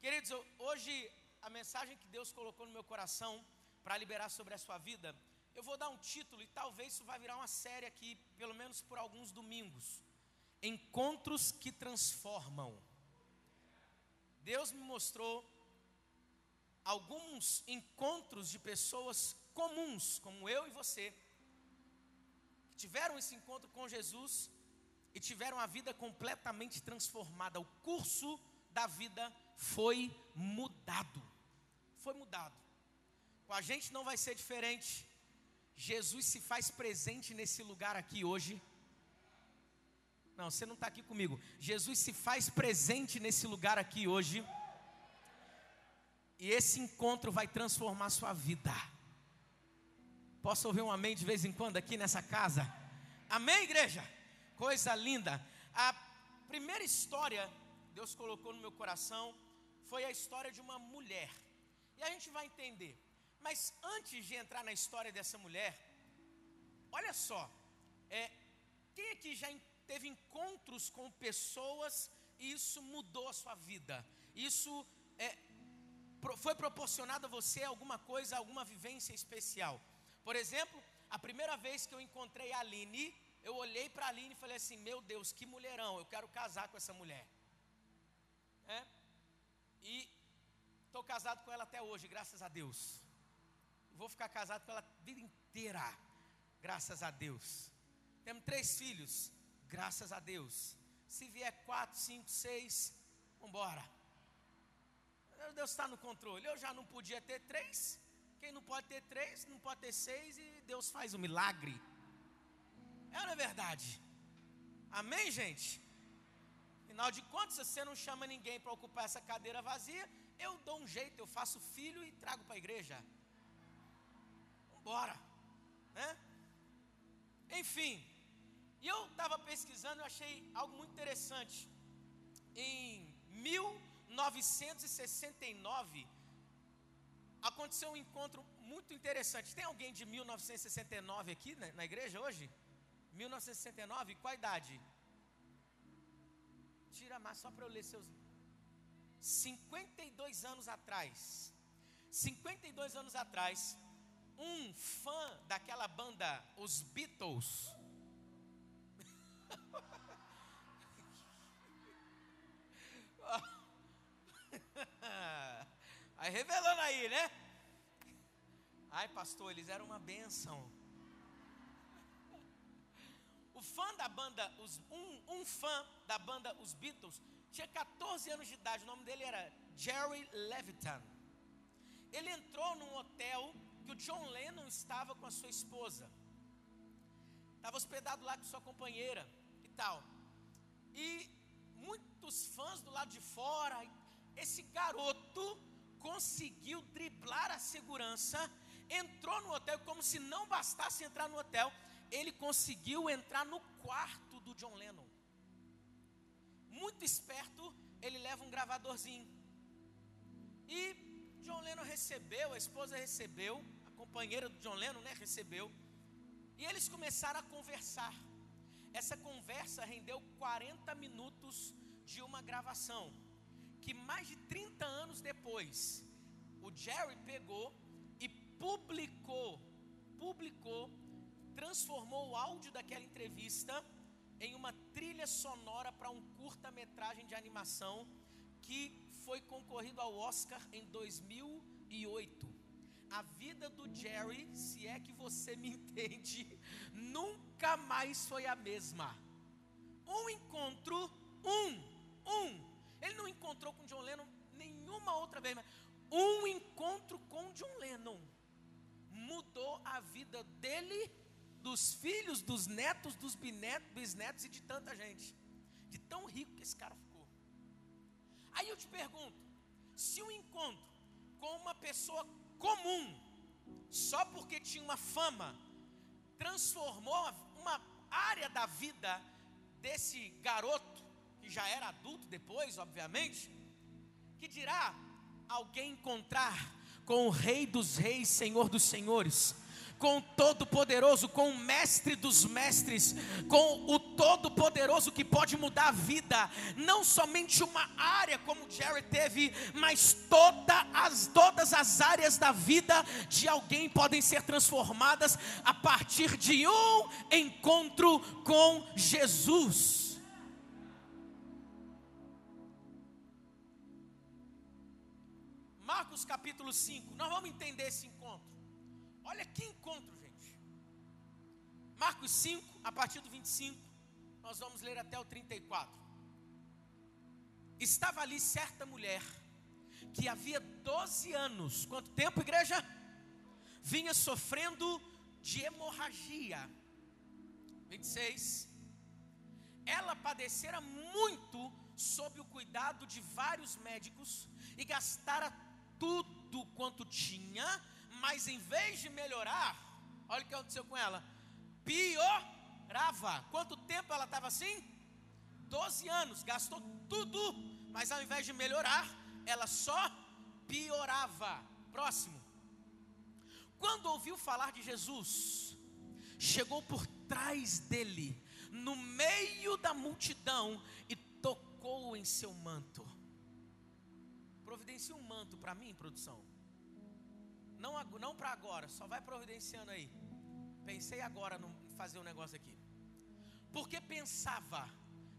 Queridos, hoje a mensagem que Deus colocou no meu coração para liberar sobre a sua vida, eu vou dar um título e talvez isso vai virar uma série aqui, pelo menos por alguns domingos. Encontros que transformam. Deus me mostrou alguns encontros de pessoas comuns, como eu e você, que tiveram esse encontro com Jesus e tiveram a vida completamente transformada. O curso da vida foi mudado. Foi mudado. Com a gente não vai ser diferente. Jesus se faz presente nesse lugar aqui hoje. Não, você não está aqui comigo. Jesus se faz presente nesse lugar aqui hoje. E esse encontro vai transformar sua vida. Posso ouvir um amém de vez em quando aqui nessa casa? Amém, igreja? Coisa linda. A primeira história Deus colocou no meu coração foi a história de uma mulher. E a gente vai entender. Mas antes de entrar na história dessa mulher, olha só, é, quem aqui já teve encontros com pessoas e isso mudou a sua vida? Isso é, foi proporcionado a você alguma coisa, alguma vivência especial. Por exemplo, a primeira vez que eu encontrei a Aline, eu olhei para a Aline e falei assim: Meu Deus, que mulherão, eu quero casar com essa mulher. É? E estou casado com ela até hoje, graças a Deus. Vou ficar casado com ela a vida inteira, graças a Deus. Temos três filhos, graças a Deus. Se vier quatro, cinco, seis, vamos embora. Deus está no controle. Eu já não podia ter três. Quem não pode ter três, não pode ter seis, e Deus faz um milagre. É não é verdade? Amém, gente? Afinal de contas, se você não chama ninguém para ocupar essa cadeira vazia, eu dou um jeito, eu faço filho e trago para a igreja. Vambora, né? Enfim, e eu estava pesquisando, eu achei algo muito interessante. Em mil 1969, aconteceu um encontro muito interessante. Tem alguém de 1969 aqui né, na igreja hoje? 1969, qual a idade? Tira mais só para eu ler seus. 52 anos atrás. 52 anos atrás, um fã daquela banda, os Beatles. Aí revelando aí, né? Ai, pastor, eles eram uma bênção. O fã da banda, os, um, um fã da banda Os Beatles, tinha 14 anos de idade, o nome dele era Jerry Levitan. Ele entrou num hotel que o John Lennon estava com a sua esposa. Estava hospedado lá com sua companheira e tal. E muitos fãs do lado de fora, esse garoto conseguiu driblar a segurança, entrou no hotel, como se não bastasse entrar no hotel, ele conseguiu entrar no quarto do John Lennon. Muito esperto, ele leva um gravadorzinho. E John Lennon recebeu, a esposa recebeu, a companheira do John Lennon, né, recebeu. E eles começaram a conversar. Essa conversa rendeu 40 minutos de uma gravação que mais de 30 anos depois, o Jerry pegou e publicou, publicou, transformou o áudio daquela entrevista em uma trilha sonora para um curta-metragem de animação que foi concorrido ao Oscar em 2008. A vida do Jerry, se é que você me entende, nunca mais foi a mesma. Um encontro, um, um, ele não encontrou com John Lennon nenhuma outra vez, mas um encontro com John Lennon mudou a vida dele, dos filhos, dos netos, dos bisnetos e de tanta gente. De tão rico que esse cara ficou. Aí eu te pergunto: se um encontro com uma pessoa comum, só porque tinha uma fama, transformou uma área da vida desse garoto, que já era adulto depois, obviamente, que dirá alguém encontrar com o Rei dos Reis, Senhor dos Senhores, com o Todo-Poderoso, com o Mestre dos Mestres, com o todo-poderoso que pode mudar a vida, não somente uma área como Jerry teve, mas toda as, todas as áreas da vida de alguém podem ser transformadas a partir de um encontro com Jesus. Marcos capítulo 5, nós vamos entender esse encontro. Olha que encontro, gente. Marcos 5, a partir do 25. Nós vamos ler até o 34. Estava ali certa mulher que havia 12 anos, quanto tempo, igreja? Vinha sofrendo de hemorragia. 26. Ela padecera muito sob o cuidado de vários médicos e gastara tudo quanto tinha, mas em vez de melhorar, olha o que aconteceu com ela, pior Rava, quanto tempo ela estava assim? Doze anos, gastou tudo, mas ao invés de melhorar, ela só piorava. Próximo. Quando ouviu falar de Jesus, chegou por trás dele, no meio da multidão, e tocou em seu manto. Providencia um manto para mim, produção. Não, não para agora, só vai providenciando aí. Pensei agora no fazer um negócio aqui. Porque pensava,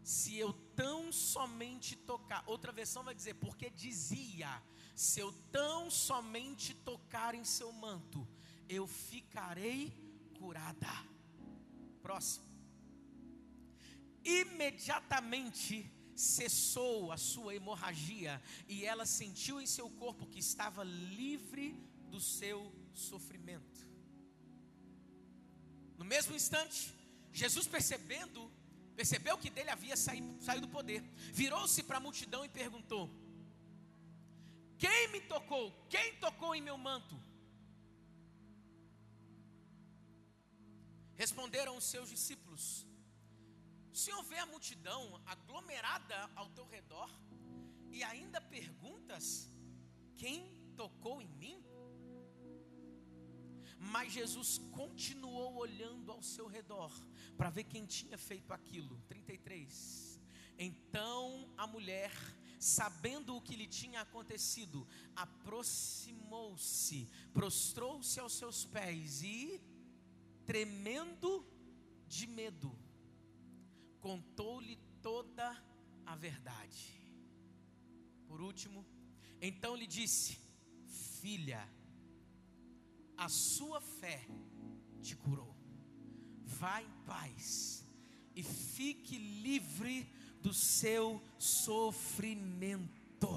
se eu tão somente tocar, outra versão vai dizer, porque dizia, se eu tão somente tocar em seu manto, eu ficarei curada. Próximo. Imediatamente cessou a sua hemorragia e ela sentiu em seu corpo que estava livre do seu sofrimento. No mesmo instante, Jesus percebendo, percebeu que dele havia saído, saído do poder, virou-se para a multidão e perguntou: Quem me tocou? Quem tocou em meu manto? Responderam os seus discípulos: O Senhor vê a multidão aglomerada ao teu redor e ainda perguntas: Quem tocou em mim? Mas Jesus continuou olhando ao seu redor para ver quem tinha feito aquilo. 33. Então a mulher, sabendo o que lhe tinha acontecido, aproximou-se, prostrou-se aos seus pés e, tremendo de medo, contou-lhe toda a verdade. Por último, então lhe disse: Filha, a sua fé te curou. Vá em paz e fique livre do seu sofrimento.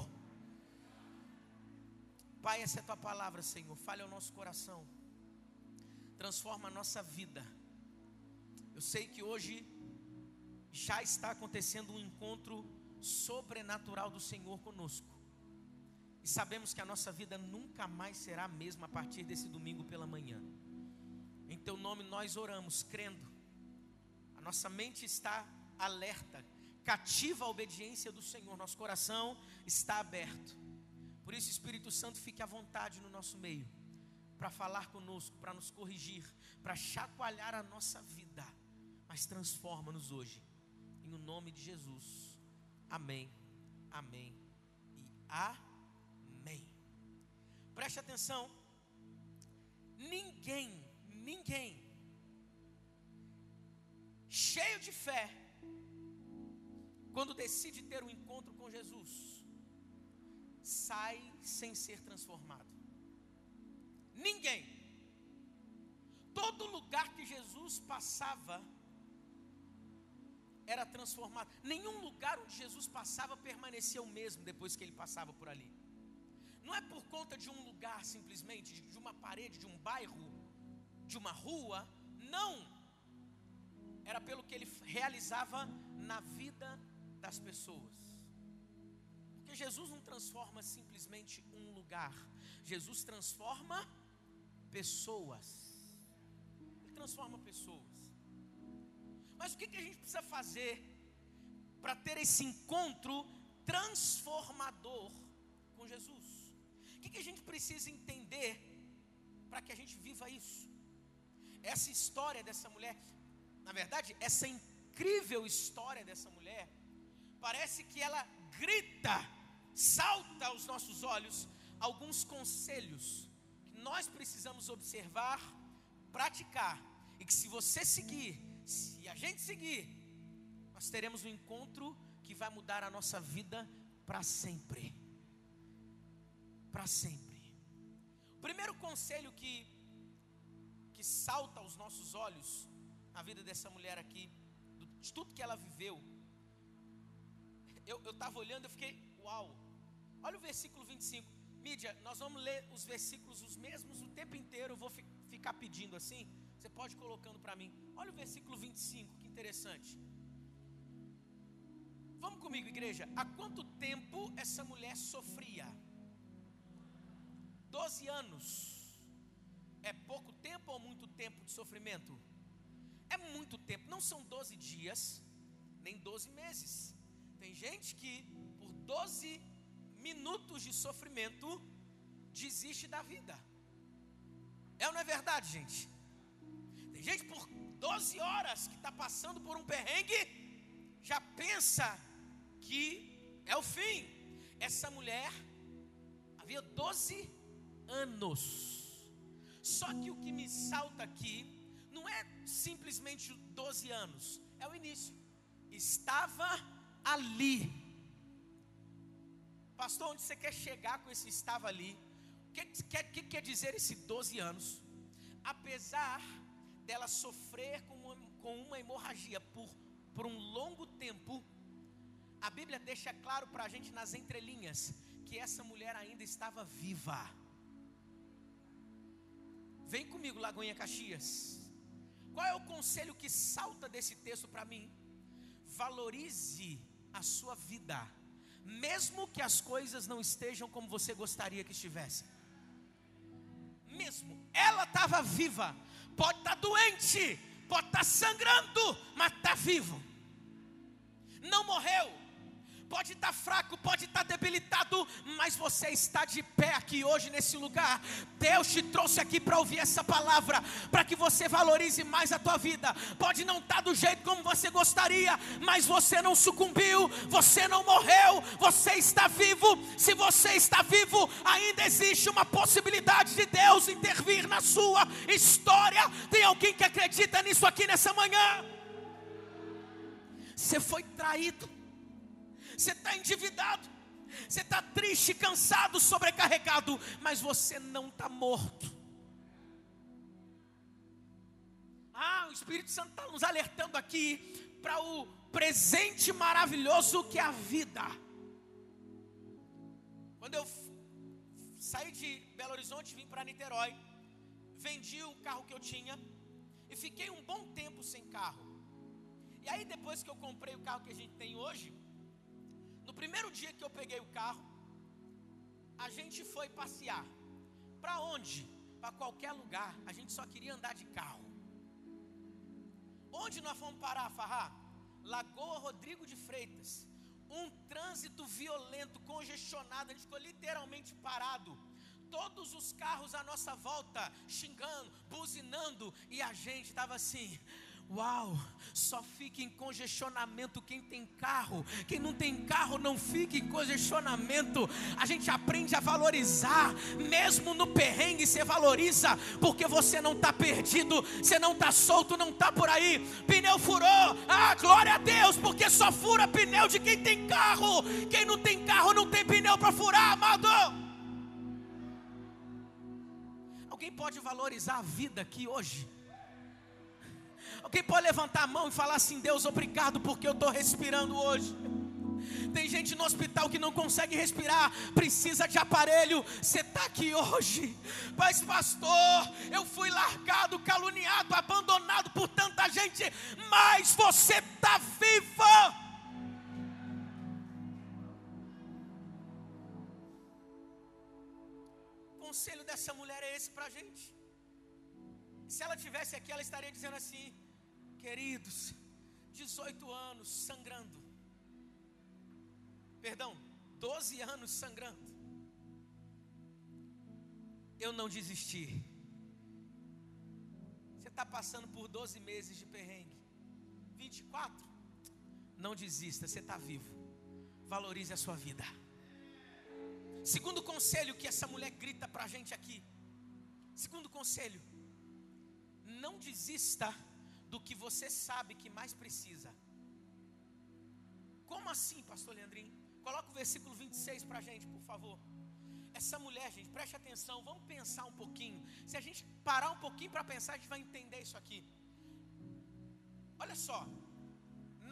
Pai, essa é a tua palavra, Senhor. Fale ao nosso coração, transforma a nossa vida. Eu sei que hoje já está acontecendo um encontro sobrenatural do Senhor conosco. E sabemos que a nossa vida nunca mais será a mesma a partir desse domingo pela manhã. Em teu nome nós oramos, crendo. A nossa mente está alerta, cativa a obediência do Senhor. Nosso coração está aberto. Por isso, Espírito Santo, fique à vontade no nosso meio, para falar conosco, para nos corrigir, para chacoalhar a nossa vida. Mas transforma-nos hoje. Em o nome de Jesus. Amém. Amém. E amém. Preste atenção. Ninguém, ninguém, cheio de fé, quando decide ter um encontro com Jesus, sai sem ser transformado. Ninguém. Todo lugar que Jesus passava era transformado. Nenhum lugar onde Jesus passava permanecia o mesmo depois que ele passava por ali. Não é por conta de um lugar simplesmente, de uma parede, de um bairro, de uma rua. Não. Era pelo que ele realizava na vida das pessoas. Porque Jesus não transforma simplesmente um lugar. Jesus transforma pessoas. Ele transforma pessoas. Mas o que, a gente precisa fazer para ter esse encontro transformador com Jesus? Que, que a gente precisa entender para que a gente viva isso? Essa história dessa mulher, na verdade, essa incrível história dessa mulher, parece que ela grita, salta aos nossos olhos alguns conselhos que nós precisamos observar, praticar, e que se você seguir, se a gente seguir, nós teremos um encontro que vai mudar a nossa vida para sempre. Para sempre. O primeiro conselho que que salta aos nossos olhos na vida dessa mulher aqui, de tudo que ela viveu. Eu estava olhando, eu fiquei, uau. Olha o versículo 25. Mídia, nós vamos ler os versículos os mesmos o tempo inteiro. Eu vou fi, ficar pedindo assim. Você pode ir colocando para mim. Olha o versículo 25, que interessante. Vamos comigo, igreja. Há quanto tempo essa mulher sofria? Doze anos. É pouco tempo ou muito tempo de sofrimento? É muito tempo. Não são doze dias, nem doze meses. Tem gente que por doze minutos de sofrimento desiste da vida. É ou não é verdade, gente? Tem gente por 12 horas que está passando por um perrengue, já pensa que é o fim. Essa mulher havia 12 anos. Só que o que me salta aqui não é simplesmente 12 anos, é o início. Estava ali. Pastor, onde você quer chegar com esse estava ali? O que, que, que quer dizer esse 12 anos? Apesar dela sofrer com uma, com uma hemorragia por, por um longo tempo, a Bíblia deixa claro para a gente nas entrelinhas que essa mulher ainda estava viva. Vem comigo, Lagoinha Caxias. Qual é o conselho que salta desse texto para mim? Valorize a sua vida, mesmo que as coisas não estejam como você gostaria que estivessem. Mesmo, ela estava viva, pode estar tá doente, pode estar tá sangrando, mas está vivo. Não morreu, pode estar fraco, pode estar debilitado, mas você está de pé aqui hoje nesse lugar. Deus te trouxe aqui para ouvir essa palavra, para que você valorize mais a tua vida. Pode não estar do jeito como você gostaria, mas você não sucumbiu, você não morreu, você está vivo. Se você está vivo, ainda existe uma possibilidade de Deus intervir na sua história. Tem alguém que acredita nisso aqui nessa manhã? Você foi traído você está endividado, você está triste, cansado, sobrecarregado, mas você não está morto. Ah, o Espírito Santo está nos alertando aqui para o presente maravilhoso que é a vida. Quando eu saí de Belo Horizonte, vim para Niterói, vendi o carro que eu tinha e fiquei um bom tempo sem carro. E aí depois que eu comprei o carro que a gente tem hoje, no primeiro dia que eu peguei o carro, a gente foi passear. Para onde? Para qualquer lugar. A gente só queria andar de carro. Onde nós fomos parar, Farrá? Lagoa Rodrigo de Freitas. Um trânsito violento, congestionado. A gente ficou literalmente parado. Todos os carros à nossa volta xingando, buzinando. E a gente estava assim. Uau, só fica em congestionamento quem tem carro. Quem não tem carro não fica em congestionamento. A gente aprende a valorizar, mesmo no perrengue você valoriza, porque você não está perdido, você não está solto, não está por aí. Pneu furou, ah, glória a Deus, porque só fura pneu de quem tem carro. Quem não tem carro não tem pneu para furar, amado. Alguém pode valorizar a vida aqui hoje? Alguém pode levantar a mão e falar assim: Deus, obrigado porque eu estou respirando hoje. Tem gente no hospital que não consegue respirar, precisa de aparelho. Você está aqui hoje, mas pastor, eu fui largado, caluniado, abandonado por tanta gente, mas você está viva. O conselho dessa mulher é esse para a gente. Se ela tivesse aqui, ela estaria dizendo assim: Queridos, 18 anos sangrando. Perdão, 12 anos sangrando. Eu não desisti. Você está passando por 12 meses de perrengue. 24. Não desista, você está vivo. Valorize a sua vida. Segundo conselho que essa mulher grita para a gente aqui. Segundo conselho: não desista do que você sabe que mais precisa. Como assim, pastor Leandrinho? Coloca o versículo 26 para a gente, por favor. Essa mulher, gente, preste atenção, vamos pensar um pouquinho. Se a gente parar um pouquinho para pensar, a gente vai entender isso aqui. Olha só,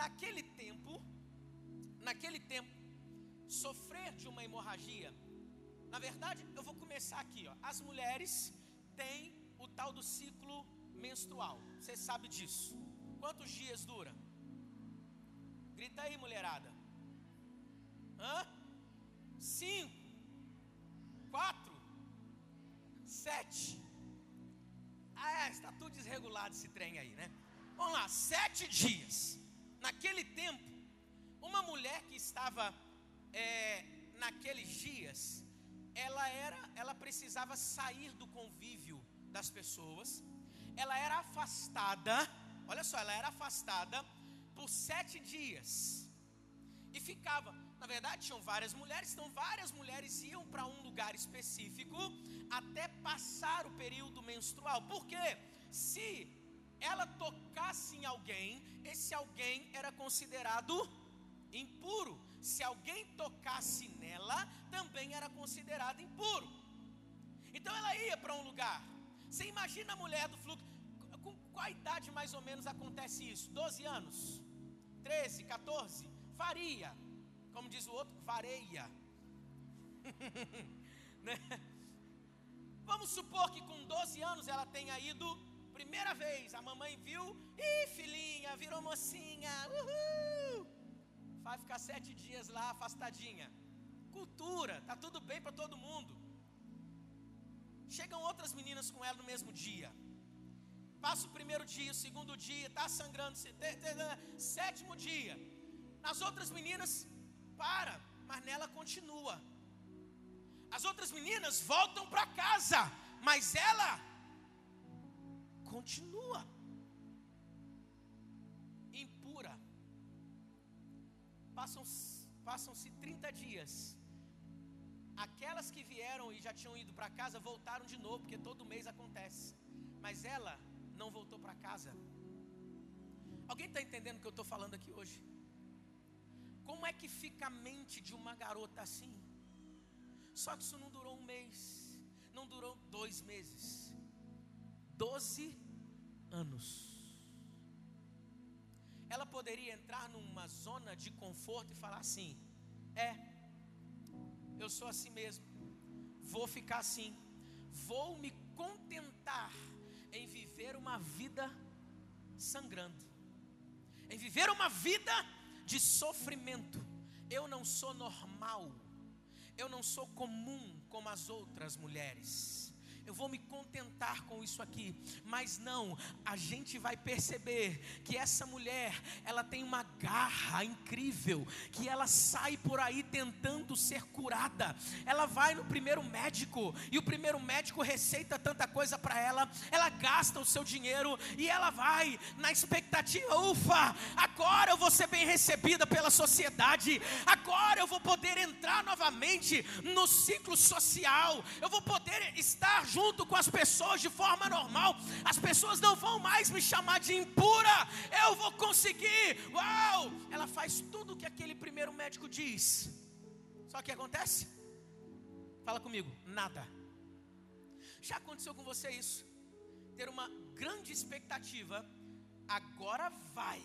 naquele tempo, naquele tempo, sofrer de uma hemorragia, na verdade, eu vou começar aqui, ó. As mulheres têm o tal do ciclo menstrual. Você sabe disso? Quantos dias dura? Grita aí, mulherada. Hã? Cinco quatro, sete. Ah, é, está tudo desregulado esse trem aí, né? Vamos lá, sete dias. Naquele tempo, uma mulher que estava é, naqueles dias, ela era, ela precisava sair do convívio das pessoas. Ela era afastada. Olha só, ela era afastada por sete dias e ficava na verdade, tinham várias mulheres, então várias mulheres iam para um lugar específico até passar o período menstrual. Por quê? Se ela tocasse em alguém, esse alguém era considerado impuro. Se alguém tocasse nela, também era considerado impuro. Então ela ia para um lugar. Você imagina a mulher do fluxo. Com qual idade mais ou menos acontece isso? 12 anos? 13, 14? Faria. Como diz o outro, vareia. né? Vamos supor que com 12 anos ela tenha ido primeira vez, a mamãe viu, e filhinha, virou mocinha, uhul! Vai ficar sete dias lá afastadinha. Cultura, tá tudo bem para todo mundo. Chegam outras meninas com ela no mesmo dia. Passa o primeiro dia, o segundo dia, tá sangrando, sétimo dia. As outras meninas para, mas nela continua. As outras meninas voltam para casa, mas ela continua impura. Passam-se passam 30 dias. Aquelas que vieram e já tinham ido para casa voltaram de novo, porque todo mês acontece. Mas ela não voltou para casa. Alguém está entendendo o que eu estou falando aqui hoje? Como é que fica a mente de uma garota assim? Só que isso não durou um mês, não durou dois meses, doze anos. Ela poderia entrar numa zona de conforto e falar assim: é, eu sou assim mesmo, vou ficar assim, vou me contentar em viver uma vida sangrando, em viver uma vida de sofrimento. Eu não sou normal. Eu não sou comum como as outras mulheres eu vou me contentar com isso aqui. Mas não, a gente vai perceber que essa mulher, ela tem uma garra incrível, que ela sai por aí tentando ser curada. Ela vai no primeiro médico e o primeiro médico receita tanta coisa para ela, ela gasta o seu dinheiro e ela vai na expectativa, ufa, agora eu vou ser bem recebida pela sociedade. Agora eu vou poder entrar novamente no ciclo social. Eu vou poder estar junto com as pessoas de forma normal, as pessoas não vão mais me chamar de impura, eu vou conseguir. Uau! Ela faz tudo o que aquele primeiro médico diz. Só que acontece? Fala comigo, nada. Já aconteceu com você isso? Ter uma grande expectativa, agora vai.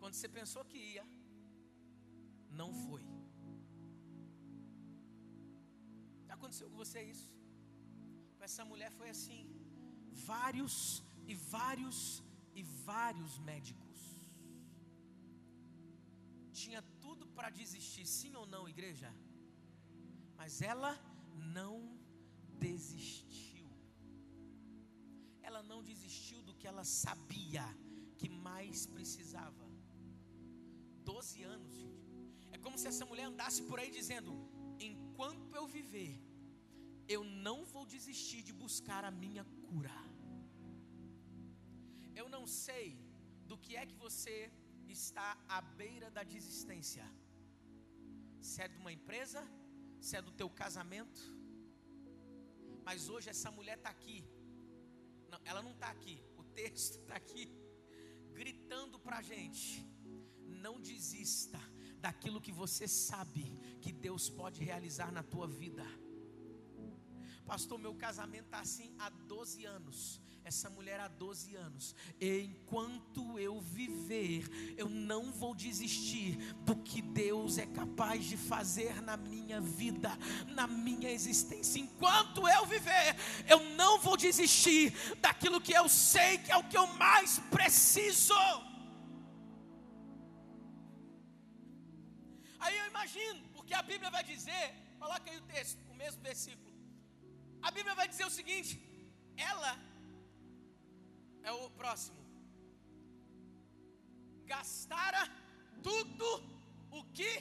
Quando você pensou que ia, não foi. Aconteceu com você isso? Com essa mulher foi assim. Vários e vários e vários médicos. Tinha tudo para desistir, sim ou não, igreja? Mas ela não desistiu. Ela não desistiu do que ela sabia que mais precisava. Doze anos, gente. É como se essa mulher andasse por aí dizendo: enquanto eu viver, eu não vou desistir de buscar a minha cura. não sei do que é que você está à beira da desistência. Se é de uma empresa, se é do teu casamento. Mas hoje essa mulher está aqui. Não, ela não está aqui. O texto está aqui, gritando para a gente: não desista daquilo que você sabe que Deus pode realizar na tua vida. Pastor, meu casamento está assim há 12 anos. Essa mulher há 12 anos. Enquanto eu viver, eu não vou desistir do que Deus é capaz de fazer na minha vida, na minha existência. Enquanto eu viver, eu não vou desistir daquilo que eu sei que é o que eu mais preciso. Aí eu imagino, porque a Bíblia vai dizer, coloca aí o texto, o mesmo versículo. A Bíblia vai dizer o seguinte: ela é o próximo. Gastara tudo o que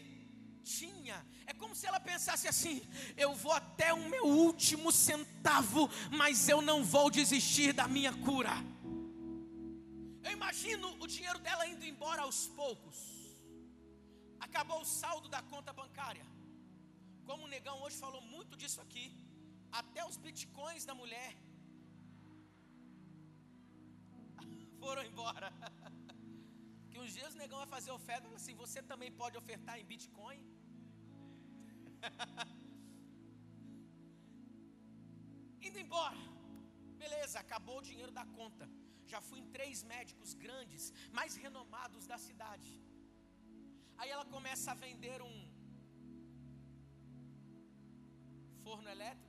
tinha. É como se ela pensasse assim: eu vou até o meu último centavo, mas eu não vou desistir da minha cura. Eu imagino o dinheiro dela indo embora aos poucos. Acabou o saldo da conta bancária. Como o negão hoje falou muito disso aqui até os bitcoins da mulher foram embora. Que uns dias o negão vai fazer oferta, assim, você também pode ofertar em bitcoin? Indo embora. Beleza, acabou o dinheiro da conta. Já fui em três médicos grandes, mais renomados da cidade. Aí ela começa a vender um forno elétrico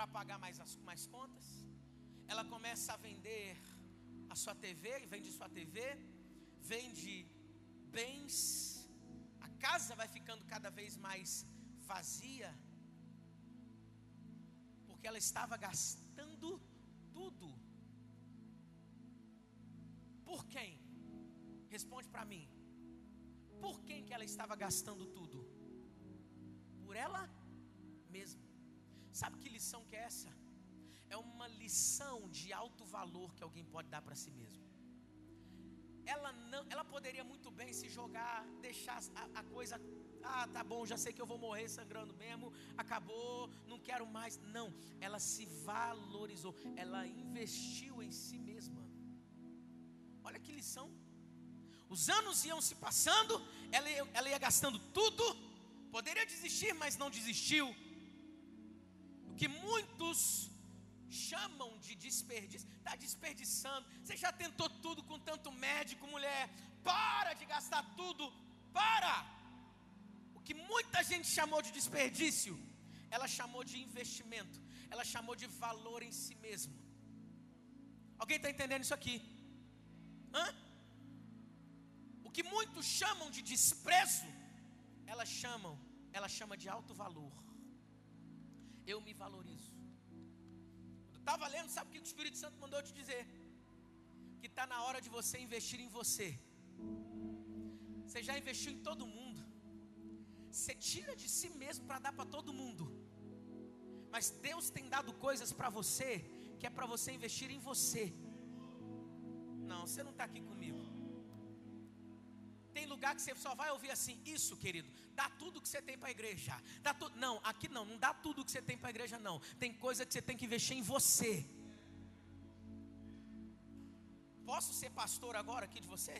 para pagar mais, as, mais contas. Ela começa a vender a sua TV, vende sua TV, vende bens. A casa vai ficando cada vez mais vazia, porque ela estava gastando tudo. Por quem? Responde para mim. Por quem que ela estava gastando tudo? Por ela mesma. Sabe que lição que é essa? É uma lição de alto valor que alguém pode dar para si mesmo. Ela não, ela poderia muito bem se jogar, deixar a, a coisa, ah, tá bom, já sei que eu vou morrer sangrando mesmo, acabou, não quero mais. Não, ela se valorizou, ela investiu em si mesma. Olha que lição. Os anos iam se passando, ela, ela ia gastando tudo, poderia desistir, mas não desistiu que muitos chamam de desperdício, está desperdiçando. Você já tentou tudo com tanto médico, mulher? Para de gastar tudo, para! O que muita gente chamou de desperdício, ela chamou de investimento, ela chamou de valor em si mesmo. Alguém está entendendo isso aqui? Hã? O que muitos chamam de desprezo, ela chamam, ela chama de alto valor eu me valorizo. Quando estava lendo, sabe o que o Espírito Santo mandou te dizer? Que está na hora de você investir em você. Você já investiu em todo mundo. Você tira de si mesmo para dar para todo mundo. Mas Deus tem dado coisas para você que é para você investir em você. Não, você não está aqui comigo. Tem lugar que você só vai ouvir assim, isso, querido, dá tudo que você tem para a igreja. Dá tu... Não, aqui não, não dá tudo que você tem para a igreja, não. Tem coisa que você tem que investir em você. Posso ser pastor agora aqui de você?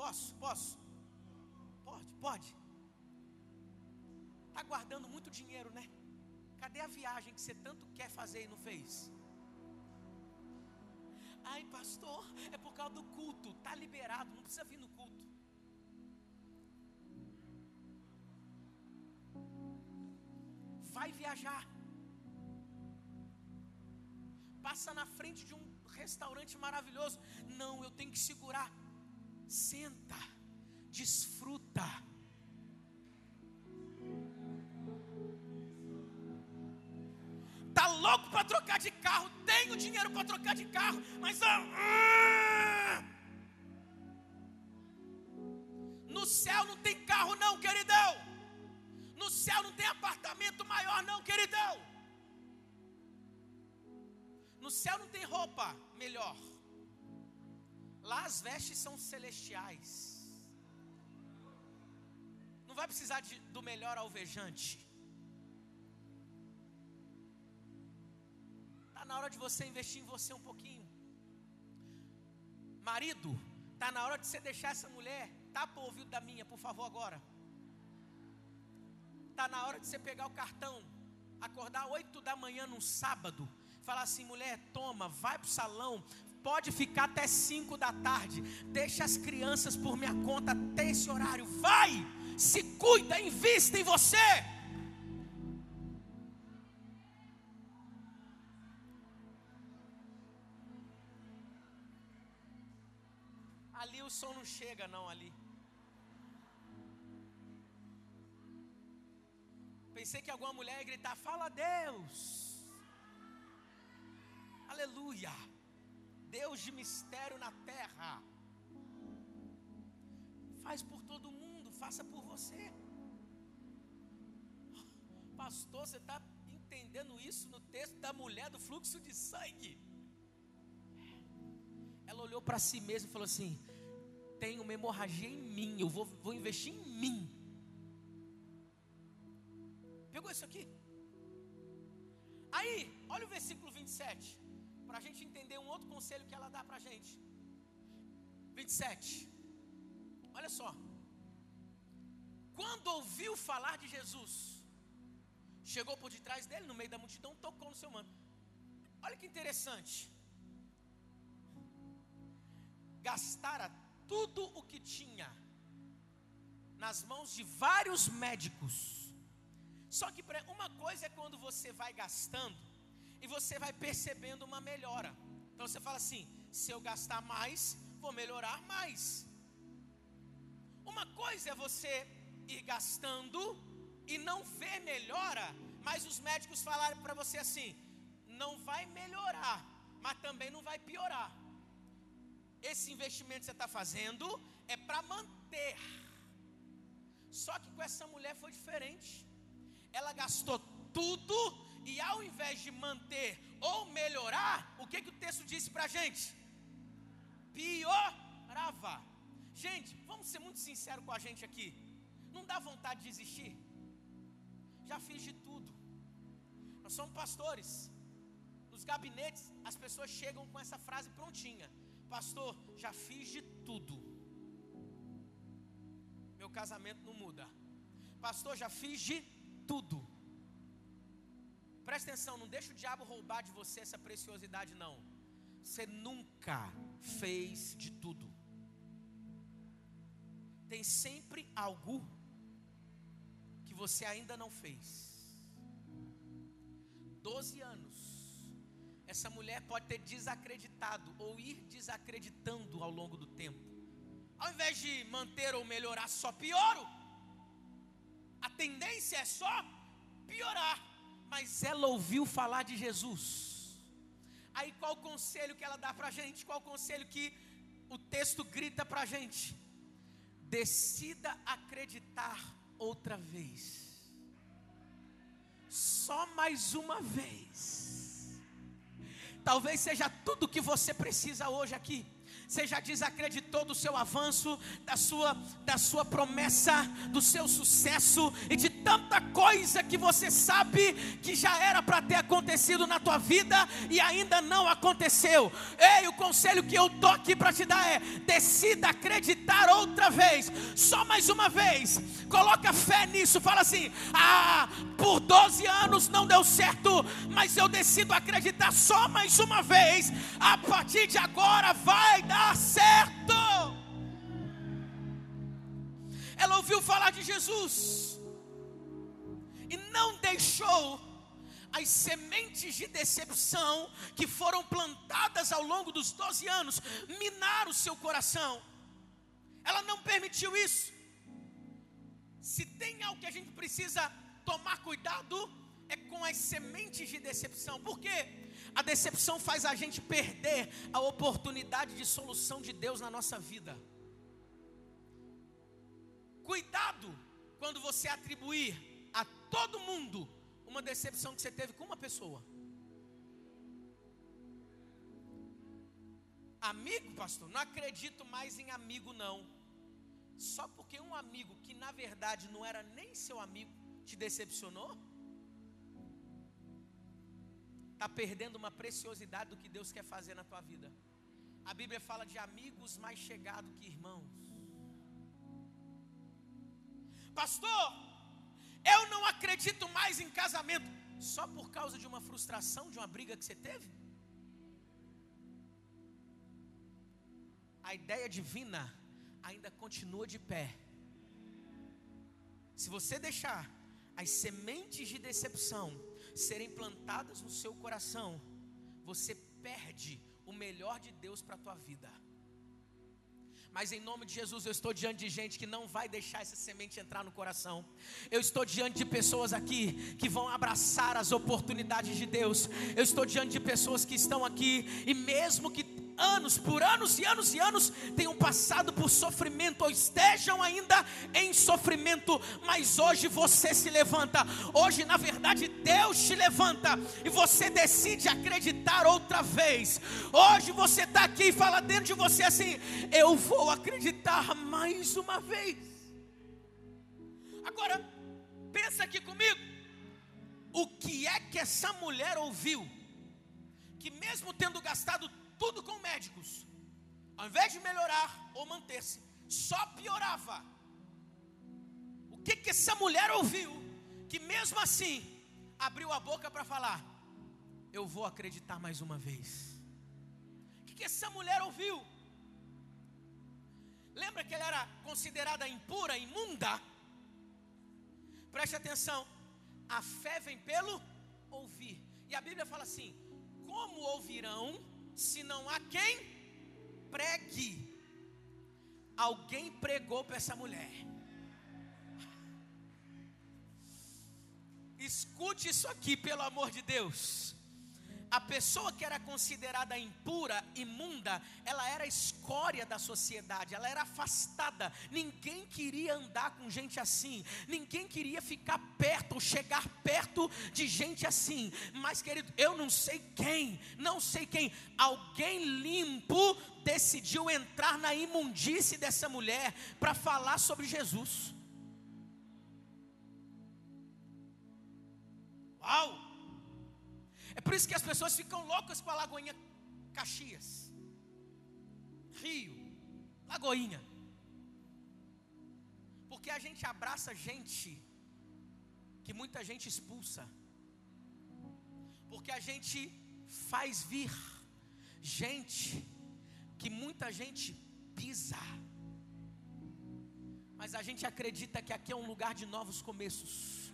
Posso, posso. Pode, pode. Está guardando muito dinheiro, né? Cadê a viagem que você tanto quer fazer e não fez? Ai, pastor, é por causa do culto. Está liberado, não precisa vir no culto. Vai viajar. Passa na frente de um restaurante maravilhoso. Não, eu tenho que segurar. Senta, desfruta. Tá louco para trocar de carro? Tenho dinheiro para trocar de carro, mas ah, no céu não tem maior, não, queridão. No céu não tem roupa melhor. Lá as vestes são celestiais. Não vai precisar de, do melhor alvejante. Está na hora de você investir em você um pouquinho. Marido, está na hora de você deixar essa mulher. Tapa o ouvido da minha, por favor, agora. Está na hora de você pegar o cartão, acordar 8 da manhã num sábado, falar assim: mulher, toma, vai para o salão, pode ficar até 5 da tarde, deixa as crianças por minha conta até esse horário, vai, se cuida, invista em você. Ali o som não chega, não, ali. Pensei que alguma mulher ia gritar: Fala Deus. Aleluia. Deus de mistério na terra. Faz por todo mundo, faça por você. Pastor, você está entendendo isso no texto da mulher do fluxo de sangue? Ela olhou para si mesma e falou assim: Tem uma hemorragia em mim, eu vou, vou investir em mim. Pegou isso aqui? Aí, olha o versículo 27, para a gente entender um outro conselho que ela dá para a gente. 27, olha só. Quando ouviu falar de Jesus, chegou por detrás dele, no meio da multidão, tocou no seu manto. Olha que interessante. Gastara tudo o que tinha nas mãos de vários médicos só que uma coisa é quando você vai gastando e você vai percebendo uma melhora. Então você fala assim: se eu gastar mais, vou melhorar mais. Uma coisa é você ir gastando e não ver melhora, mas os médicos falaram para você assim: não vai melhorar, mas também não vai piorar. Esse investimento que você está fazendo é para manter. Só que com essa mulher foi diferente ela gastou tudo e ao invés de manter ou melhorar, o que, que o texto disse para a gente? Piorava. Gente, vamos ser muito sinceros com a gente aqui. Não dá vontade de desistir? Já fiz de tudo. Nós somos pastores. Nos gabinetes, as pessoas chegam com essa frase prontinha: Pastor, já fiz de tudo. Meu casamento não muda. Pastor, já fiz de tudo. Presta atenção, não deixa o diabo roubar de você essa preciosidade, não. Você nunca fez de tudo. Tem sempre algo que você ainda não fez. Doze anos. Essa mulher pode ter desacreditado ou ir desacreditando ao longo do tempo. Ao invés de manter ou melhorar, só pioro tendência é só piorar. Mas ela ouviu falar de Jesus. Aí qual o conselho que ela dá para a gente? Qual o conselho que o texto grita para a gente? Decida acreditar outra vez. Só mais uma vez. Talvez seja tudo que você precisa hoje aqui você já desacreditou do seu avanço, da sua, da sua promessa, do seu sucesso e de tanta coisa que você sabe que já era para ter acontecido na tua vida e ainda não aconteceu. Ei, o conselho que eu tô aqui para te dar é: decida acreditar outra vez, só mais uma vez. Coloca fé nisso, fala assim: "Ah, por 12 anos não deu certo, mas eu decido acreditar só mais uma vez. A partir de agora vai dar dar certo. Ela ouviu falar de Jesus e não deixou as sementes de decepção que foram plantadas ao longo dos 12 anos minar o seu coração. Ela não permitiu isso. Se tem algo que a gente precisa tomar cuidado, é com as sementes de decepção. Por quê? A decepção faz a gente perder a oportunidade de solução de Deus na nossa vida. Cuidado quando você atribuir a todo mundo uma decepção que você teve com uma pessoa. Amigo, pastor, não acredito mais em amigo, não. Só porque um amigo que na verdade não era nem seu amigo te decepcionou? Está perdendo uma preciosidade do que Deus quer fazer na tua vida. A Bíblia fala de amigos mais chegados que irmãos. Pastor, eu não acredito mais em casamento só por causa de uma frustração, de uma briga que você teve? A ideia divina ainda continua de pé. Se você deixar as sementes de decepção serem plantadas no seu coração, você perde o melhor de Deus para a tua vida. Mas em nome de Jesus, eu estou diante de gente que não vai deixar essa semente entrar no coração. Eu estou diante de pessoas aqui que vão abraçar as oportunidades de Deus. Eu estou diante de pessoas que estão aqui e mesmo que anos, por anos e anos e anos, tenham passado por sofrimento ou estejam ainda em sofrimento, mas hoje você se levanta. Hoje, na verdade, Deus te levanta e você decide acreditar outra vez. Hoje você está aqui e fala dentro de você assim: Eu vou acreditar mais uma vez. Agora, pensa aqui comigo. O que é que essa mulher ouviu? Que mesmo tendo gastado tudo com médicos. Ao invés de melhorar ou manter-se, só piorava. O que que essa mulher ouviu? Que mesmo assim abriu a boca para falar: Eu vou acreditar mais uma vez. O que que essa mulher ouviu? Lembra que ela era considerada impura, imunda? Preste atenção. A fé vem pelo ouvir. E a Bíblia fala assim: Como ouvirão se não há quem pregue. Alguém pregou para essa mulher. Escute isso aqui, pelo amor de Deus a pessoa que era considerada impura, imunda, ela era escória da sociedade, ela era afastada. Ninguém queria andar com gente assim, ninguém queria ficar perto chegar perto de gente assim. Mas, querido, eu não sei quem, não sei quem, alguém limpo decidiu entrar na imundície dessa mulher para falar sobre Jesus. Uau! Por isso que as pessoas ficam loucas com a Lagoinha Caxias, Rio, Lagoinha. Porque a gente abraça gente que muita gente expulsa. Porque a gente faz vir gente que muita gente pisa. Mas a gente acredita que aqui é um lugar de novos começos.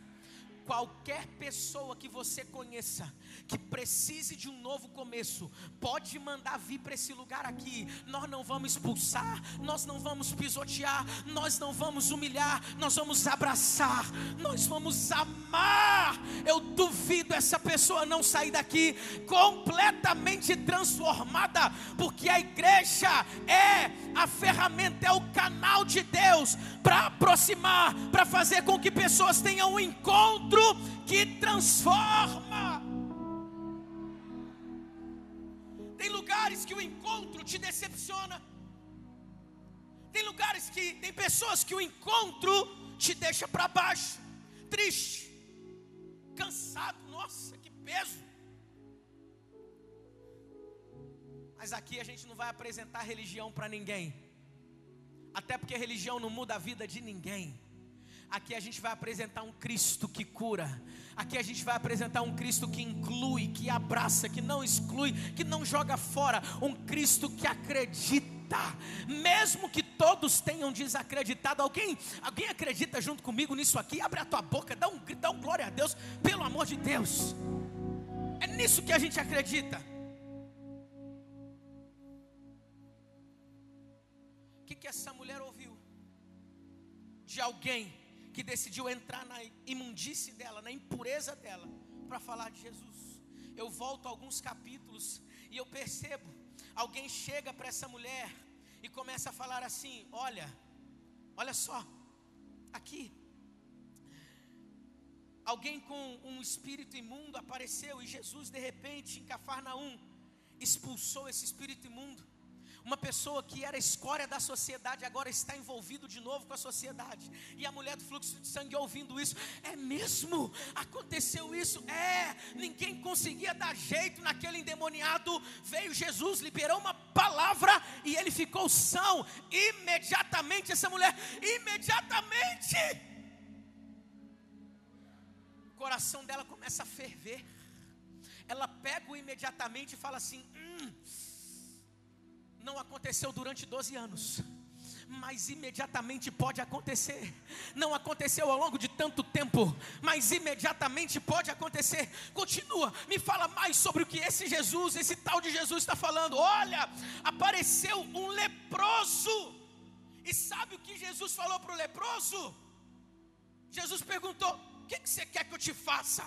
Qualquer pessoa que você conheça que precise de um novo começo, pode mandar vir para esse lugar aqui. Nós não vamos expulsar, nós não vamos pisotear, nós não vamos humilhar, nós vamos abraçar, nós vamos amar. Eu duvido essa pessoa não sair daqui completamente transformada, porque a igreja é a ferramenta, é o canal de Deus para aproximar, para fazer com que pessoas tenham um encontro que transforma. Tem lugares que o encontro te decepciona. Tem lugares que tem pessoas que o encontro te deixa para baixo, triste, cansado. Nossa, que peso. Mas aqui a gente não vai apresentar religião para ninguém. Até porque religião não muda a vida de ninguém. Aqui a gente vai apresentar um Cristo que cura. Aqui a gente vai apresentar um Cristo que inclui, que abraça, que não exclui, que não joga fora. Um Cristo que acredita. Mesmo que todos tenham desacreditado, alguém, alguém acredita junto comigo nisso aqui? Abre a tua boca, dá um, dá um glória a Deus, pelo amor de Deus. É nisso que a gente acredita. O que, que essa mulher ouviu de alguém que decidiu entrar na imundície dela, na impureza dela, para falar de Jesus. Eu volto alguns capítulos e eu percebo, alguém chega para essa mulher e começa a falar assim: Olha, olha só, aqui, alguém com um espírito imundo apareceu e Jesus, de repente, em Cafarnaum, expulsou esse espírito imundo. Uma pessoa que era escória da sociedade agora está envolvido de novo com a sociedade. E a mulher do fluxo de sangue ouvindo isso, é mesmo? Aconteceu isso? É, ninguém conseguia dar jeito naquele endemoniado. Veio Jesus, liberou uma palavra e ele ficou são. Imediatamente essa mulher, imediatamente. O coração dela começa a ferver. Ela pega o imediatamente e fala assim: hum, não aconteceu durante 12 anos, mas imediatamente pode acontecer. Não aconteceu ao longo de tanto tempo, mas imediatamente pode acontecer. Continua, me fala mais sobre o que esse Jesus, esse tal de Jesus está falando. Olha, apareceu um leproso. E sabe o que Jesus falou para o leproso? Jesus perguntou: O que, que você quer que eu te faça?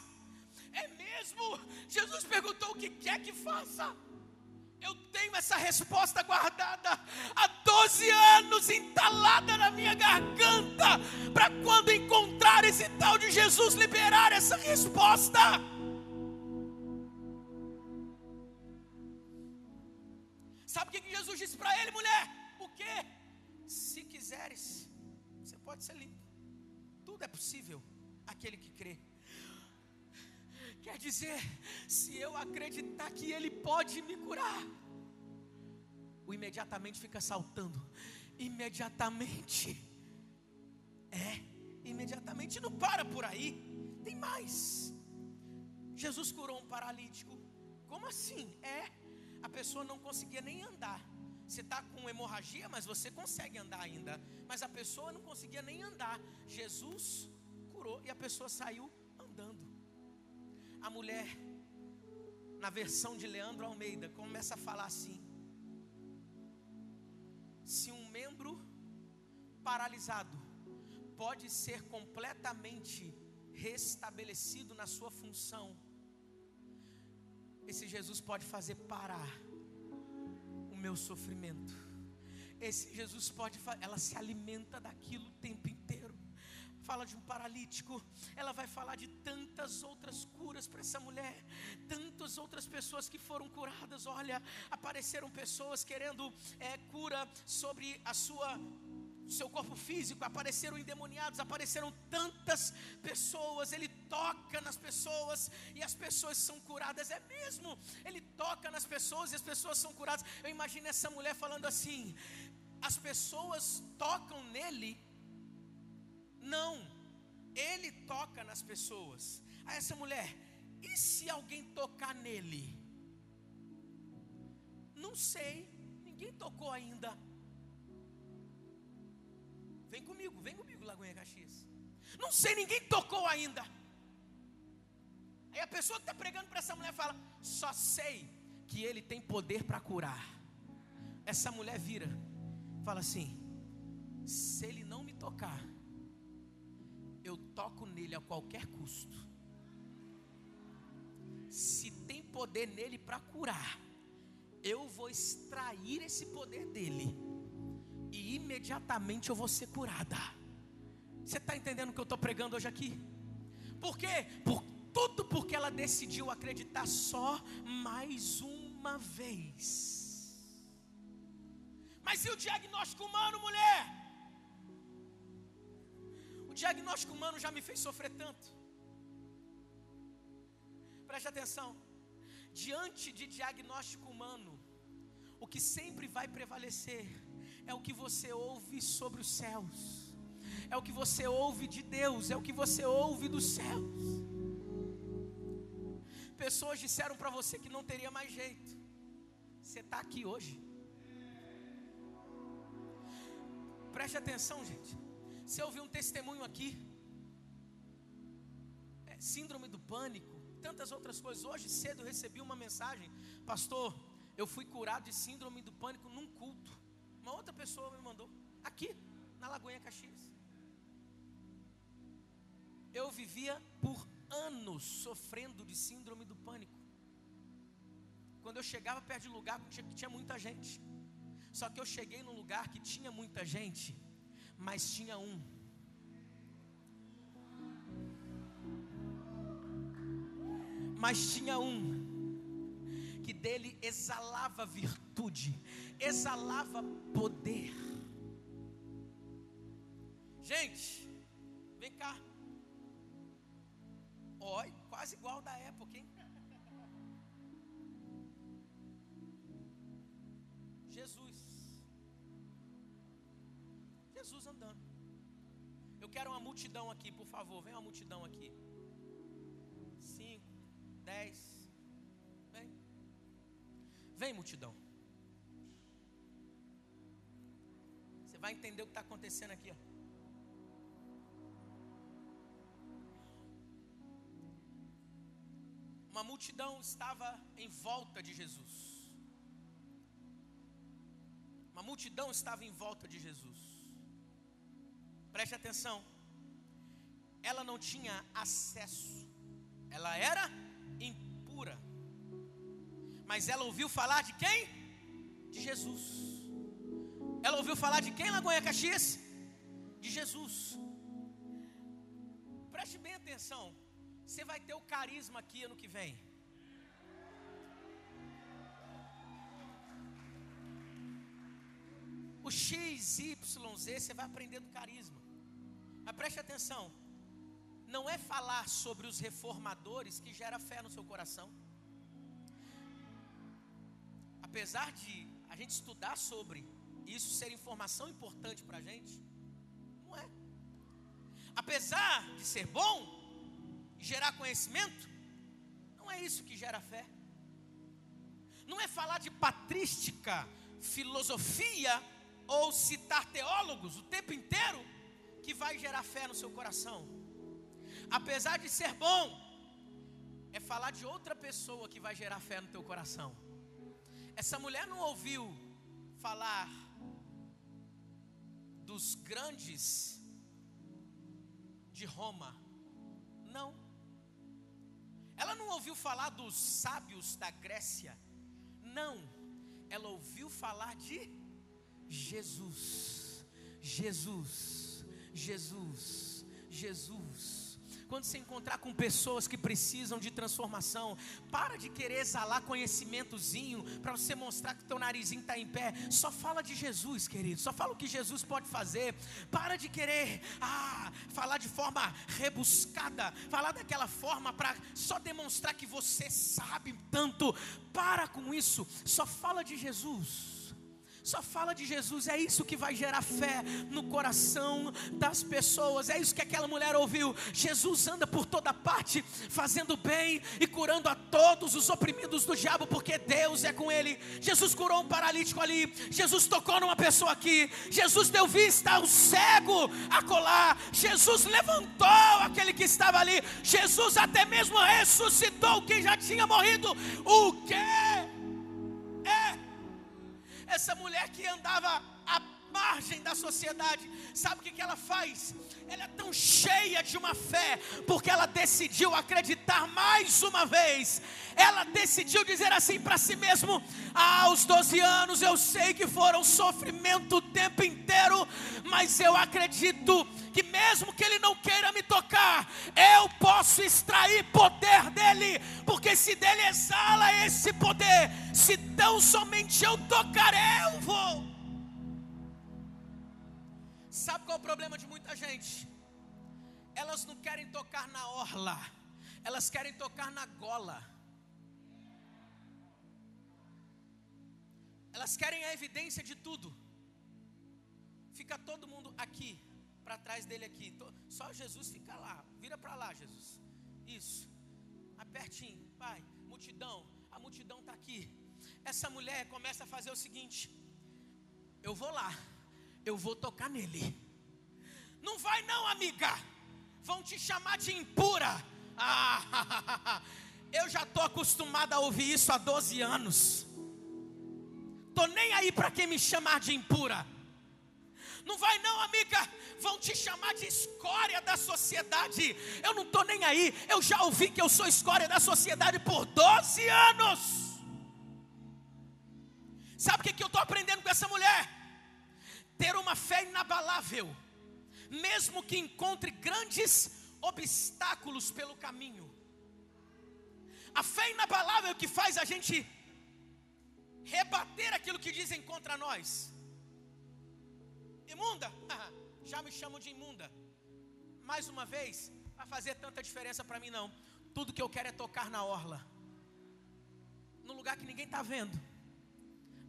É mesmo? Jesus perguntou: O que quer que faça? Eu tenho essa resposta guardada há 12 anos entalada na minha garganta, para quando encontrar esse tal de Jesus liberar essa resposta. Sabe o que Jesus disse para ele, mulher? O que? Se quiseres, você pode ser limpo. Tudo é possível aquele que crê. Quer dizer, se eu acreditar que Ele pode me curar, o imediatamente fica saltando. Imediatamente. É, imediatamente não para por aí. Tem mais. Jesus curou um paralítico. Como assim? É, a pessoa não conseguia nem andar. Você está com hemorragia, mas você consegue andar ainda. Mas a pessoa não conseguia nem andar. Jesus curou e a pessoa saiu a mulher, na versão de Leandro Almeida, começa a falar assim: se um membro paralisado pode ser completamente restabelecido na sua função, esse Jesus pode fazer parar o meu sofrimento. Esse Jesus pode, ela se alimenta daquilo o tempo inteiro fala de um paralítico, ela vai falar de tantas outras curas para essa mulher, tantas outras pessoas que foram curadas. Olha, apareceram pessoas querendo é, cura sobre a sua seu corpo físico, apareceram endemoniados, apareceram tantas pessoas, ele toca nas pessoas e as pessoas são curadas, é mesmo, ele toca nas pessoas e as pessoas são curadas. Eu imagino essa mulher falando assim: as pessoas tocam nele não, ele toca nas pessoas. Aí essa mulher, e se alguém tocar nele? Não sei, ninguém tocou ainda. Vem comigo, vem comigo, Lagoinha Caxias. Não sei, ninguém tocou ainda. Aí a pessoa que está pregando para essa mulher fala: Só sei que ele tem poder para curar. Essa mulher vira, fala assim: Se ele não me tocar, eu toco nele a qualquer custo. Se tem poder nele para curar, eu vou extrair esse poder dele, e imediatamente eu vou ser curada. Você está entendendo o que eu estou pregando hoje aqui? Por quê? Por tudo porque ela decidiu acreditar só mais uma vez. Mas e o diagnóstico humano, mulher? Diagnóstico humano já me fez sofrer tanto. Preste atenção. Diante de diagnóstico humano, o que sempre vai prevalecer é o que você ouve sobre os céus, é o que você ouve de Deus, é o que você ouve dos céus. Pessoas disseram para você que não teria mais jeito. Você está aqui hoje. Preste atenção, gente. Você ouviu um testemunho aqui. É, síndrome do pânico, tantas outras coisas. Hoje cedo recebi uma mensagem, pastor. Eu fui curado de síndrome do pânico num culto. Uma outra pessoa me mandou aqui na Lagoinha Caxias. Eu vivia por anos sofrendo de síndrome do pânico. Quando eu chegava perto de lugar que tinha muita gente. Só que eu cheguei num lugar que tinha muita gente mas tinha um. Mas tinha um que dele exalava virtude, exalava poder. Gente, Jesus andando. Eu quero uma multidão aqui, por favor. Vem uma multidão aqui. Cinco, dez. Vem. Vem, multidão. Você vai entender o que está acontecendo aqui. Ó. Uma multidão estava em volta de Jesus. Uma multidão estava em volta de Jesus. Preste atenção. Ela não tinha acesso. Ela era impura. Mas ela ouviu falar de quem? De Jesus. Ela ouviu falar de quem, Lagoinha Caxias? De Jesus. Preste bem atenção. Você vai ter o carisma aqui ano que vem. O X, Y, Z, você vai aprender do carisma. Mas preste atenção. Não é falar sobre os reformadores que gera fé no seu coração. Apesar de a gente estudar sobre isso ser informação importante para a gente, não é. Apesar de ser bom, gerar conhecimento, não é isso que gera fé. Não é falar de patrística, filosofia ou citar teólogos o tempo inteiro que vai gerar fé no seu coração. Apesar de ser bom, é falar de outra pessoa que vai gerar fé no teu coração. Essa mulher não ouviu falar dos grandes de Roma. Não. Ela não ouviu falar dos sábios da Grécia. Não. Ela ouviu falar de Jesus. Jesus. Jesus. Jesus quando você encontrar com pessoas que precisam de transformação, para de querer exalar conhecimentozinho para você mostrar que teu narizinho está em pé. Só fala de Jesus, querido. Só fala o que Jesus pode fazer. Para de querer ah, falar de forma rebuscada, falar daquela forma para só demonstrar que você sabe tanto. Para com isso. Só fala de Jesus. Só fala de Jesus, é isso que vai gerar fé no coração das pessoas. É isso que aquela mulher ouviu. Jesus anda por toda parte, fazendo bem e curando a todos os oprimidos do diabo, porque Deus é com ele. Jesus curou um paralítico ali, Jesus tocou numa pessoa aqui, Jesus deu vista ao cego acolá, Jesus levantou aquele que estava ali, Jesus até mesmo ressuscitou quem já tinha morrido. O que? Essa mulher que andava à margem da sociedade, sabe o que, ela faz? Ela é tão cheia de uma fé, porque ela decidiu acreditar mais uma vez. Ela decidiu dizer assim para si mesmo: ah, aos 12 anos eu sei que foram sofrimento o tempo inteiro, mas eu acredito que mesmo que Ele não queira me tocar, eu posso extrair poder dele, porque se dele exala esse poder, se tão somente eu tocar, eu vou. Sabe qual é o problema de muita gente? Elas não querem tocar na orla, elas querem tocar na gola. Elas querem a evidência de tudo. Fica todo mundo aqui, para trás dele aqui. Só Jesus fica lá. Vira para lá, Jesus. Isso. Apertinho, pai. Multidão. A multidão está aqui. Essa mulher começa a fazer o seguinte: Eu vou lá. Eu vou tocar nele. Não vai não, amiga. Vão te chamar de impura. Ah, eu já estou acostumada a ouvir isso há 12 anos. Tô nem aí para quem me chamar de impura. Não vai não, amiga. Vão te chamar de escória da sociedade. Eu não estou nem aí. Eu já ouvi que eu sou escória da sociedade por 12 anos. Sabe o que, que eu estou aprendendo com essa mulher? Ter uma fé inabalável, mesmo que encontre grandes obstáculos pelo caminho. A fé inabalável que faz a gente rebater aquilo que dizem contra nós. Imunda, já me chamam de imunda. Mais uma vez, vai fazer tanta diferença para mim não. Tudo que eu quero é tocar na orla, no lugar que ninguém está vendo.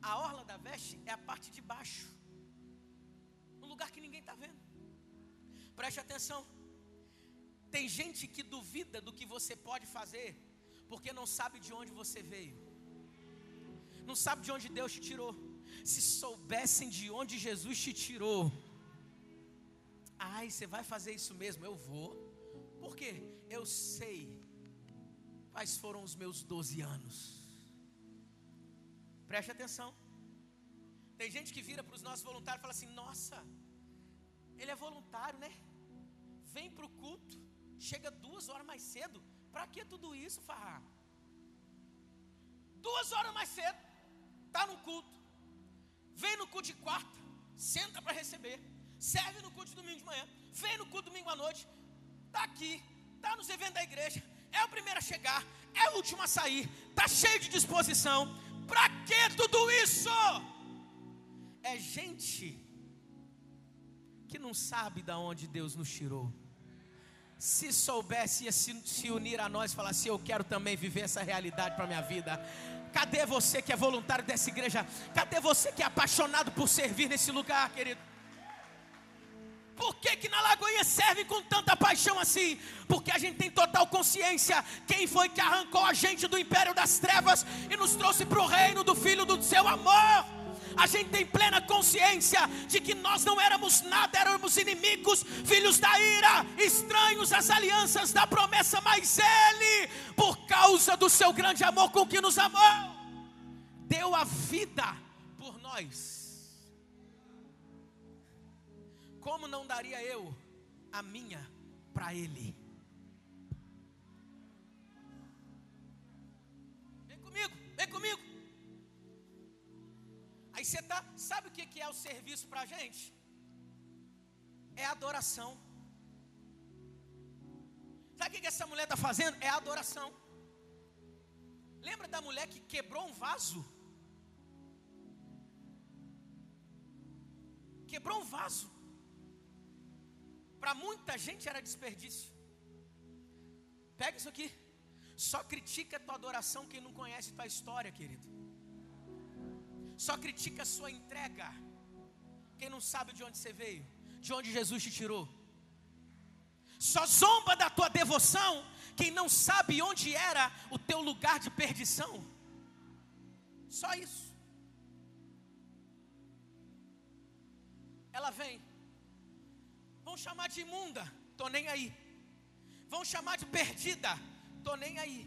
A orla da veste é a parte de baixo, ninguém está vendo. Preste atenção. Tem gente que duvida do que você pode fazer, porque não sabe de onde você veio, não sabe de onde Deus te tirou. Se soubessem de onde Jesus te tirou, ai, você vai fazer isso mesmo? Eu vou, porque eu sei quais foram os meus 12 anos. Preste atenção. Tem gente que vira para os nossos voluntários e fala assim: Nossa, ele é voluntário, né? Vem para o culto, chega duas horas mais cedo. Para que tudo isso, Farrá? Duas horas mais cedo, está no culto. Vem no culto de quarta, senta para receber. Serve no culto de domingo de manhã. Vem no culto domingo à noite. Está aqui, está nos eventos da igreja. É o primeiro a chegar, é o último a sair. Está cheio de disposição. Para que tudo isso? É gente que não sabe da onde Deus nos tirou se soubesse, ia se, se unir a nós e falar assim: Eu quero também viver essa realidade para a minha vida. Cadê você que é voluntário dessa igreja? Cadê você que é apaixonado por servir nesse lugar, querido? Por que, que na Lagoinha serve com tanta paixão assim? Porque a gente tem total consciência quem foi que arrancou a gente do império das trevas e nos trouxe para o reino do Filho do seu amor a gente tem plena consciência de que nós não éramos nada, éramos inimigos, filhos da ira, estranhos às alianças da promessa, mas Ele, por causa do seu grande amor com que nos amou, deu a vida por nós. Como não daria eu a minha para Ele? Vem comigo, vem comigo. Aí você tá, sabe o que é o serviço para a gente? É adoração. Sabe o que essa mulher está fazendo? É adoração. Lembra da mulher que quebrou um vaso? Quebrou um vaso. Para muita gente era desperdício. Pega isso aqui. Só critica a tua adoração quem não conhece tua história, querido só critica a sua entrega. Quem não sabe de onde você veio, de onde Jesus te tirou. Só zomba da tua devoção quem não sabe onde era o teu lugar de perdição. Só isso. Ela vem. Vão chamar de imunda, tô nem aí. Vão chamar de perdida, tô nem aí.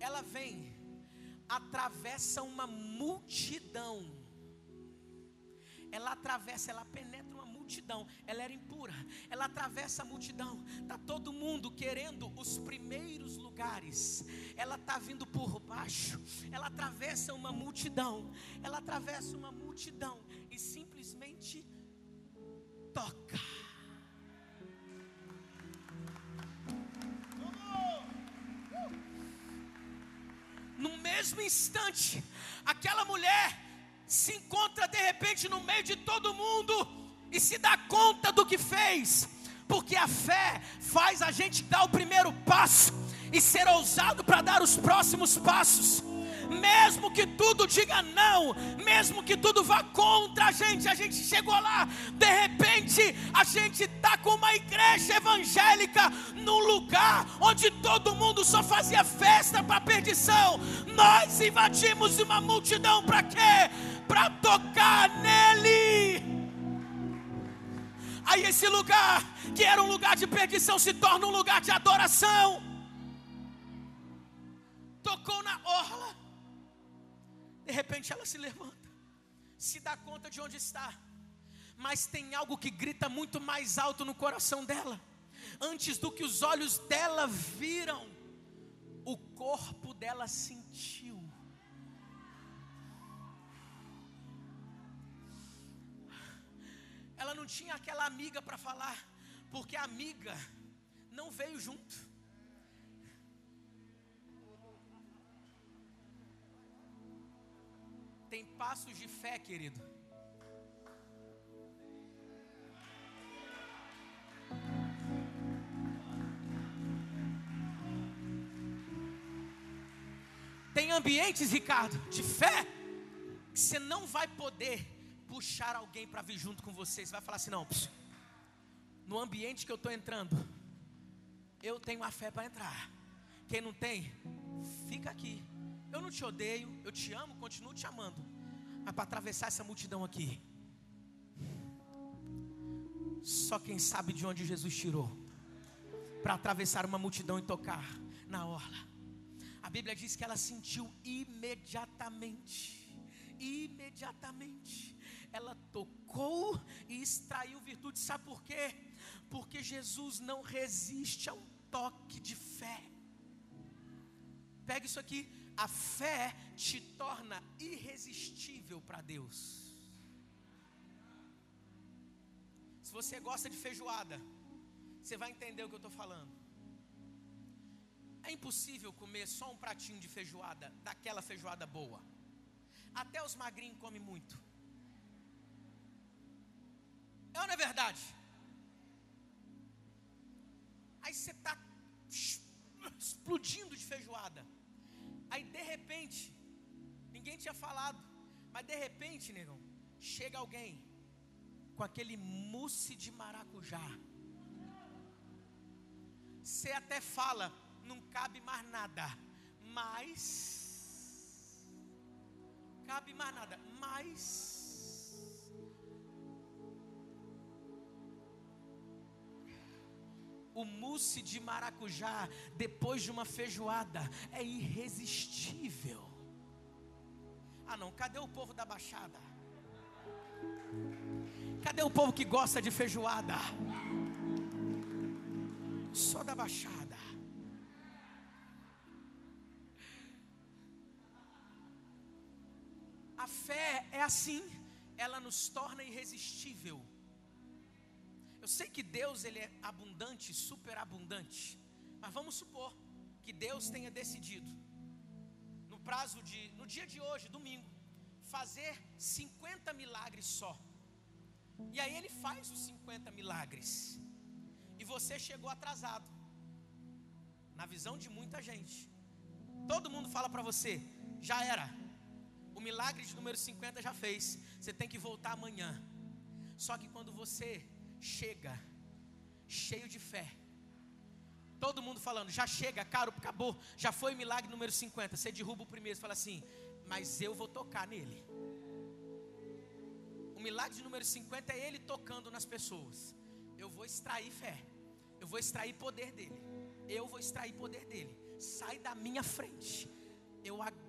Ela vem atravessa uma multidão. Ela atravessa, ela penetra uma multidão. Ela era impura. Ela atravessa a multidão. Tá todo mundo querendo os primeiros lugares. Ela tá vindo por baixo. Ela atravessa uma multidão. Ela atravessa uma multidão e simplesmente toca. Mesmo instante, aquela mulher se encontra de repente no meio de todo mundo e se dá conta do que fez, porque a fé faz a gente dar o primeiro passo e ser ousado para dar os próximos passos mesmo que tudo diga não, mesmo que tudo vá contra a gente, a gente chegou lá, de repente a gente está com uma igreja evangélica num lugar onde todo mundo só fazia festa para perdição. Nós invadimos uma multidão para quê? Para tocar nele. Aí esse lugar, que era um lugar de perdição, se torna um lugar de adoração. Tocou na orla de repente ela se levanta, se dá conta de onde está, mas tem algo que grita muito mais alto no coração dela. Antes do que os olhos dela viram, o corpo dela sentiu. Ela não tinha aquela amiga para falar, porque a amiga não veio junto. Tem passos de fé, querido. Tem ambientes, Ricardo, de fé, que você não vai poder puxar alguém para vir junto com você. Você vai falar assim: não, no ambiente que eu estou entrando, eu tenho a fé para entrar. Quem não tem, fica aqui. Eu não te odeio, eu te amo, continuo te amando. Mas para atravessar essa multidão aqui, só quem sabe de onde Jesus tirou para atravessar uma multidão e tocar na orla. A Bíblia diz que ela sentiu imediatamente, imediatamente. Ela tocou e extraiu virtude. Sabe por quê? Porque Jesus não resiste a um toque de fé. Pega isso aqui. A fé te torna irresistível para Deus. Se você gosta de feijoada, você vai entender o que eu estou falando. É impossível comer só um pratinho de feijoada, daquela feijoada boa. Até os magrinhos comem muito. É ou não é verdade? Aí você está explodindo de feijoada. Aí de repente, ninguém tinha falado, mas de repente, negão, chega alguém com aquele mousse de maracujá. Você até fala, não cabe mais nada, mas cabe mais nada, mas o mousse de maracujá depois de uma feijoada é irresistível. Ah, não, cadê o povo da Baixada? Cadê o povo que gosta de feijoada? Só da Baixada. A fé é assim, ela nos torna irresistível. Eu sei que Deus ele é abundante, superabundante. Mas vamos supor que Deus tenha decidido no prazo de no dia de hoje, domingo, fazer 50 milagres só. E aí ele faz os 50 milagres. E você chegou atrasado. Na visão de muita gente. Todo mundo fala para você, já era. O milagre de número 50 já fez. Você tem que voltar amanhã. Só que quando você chega cheio de fé. Todo mundo falando, já chega, caro, acabou, já foi o milagre número 50. Você derruba o primeiro e fala assim, mas eu vou tocar nele. O milagre número 50 é ele tocando nas pessoas. Eu vou extrair fé, eu vou extrair poder dele, eu vou extrair poder dele. Sai da minha frente, eu agarro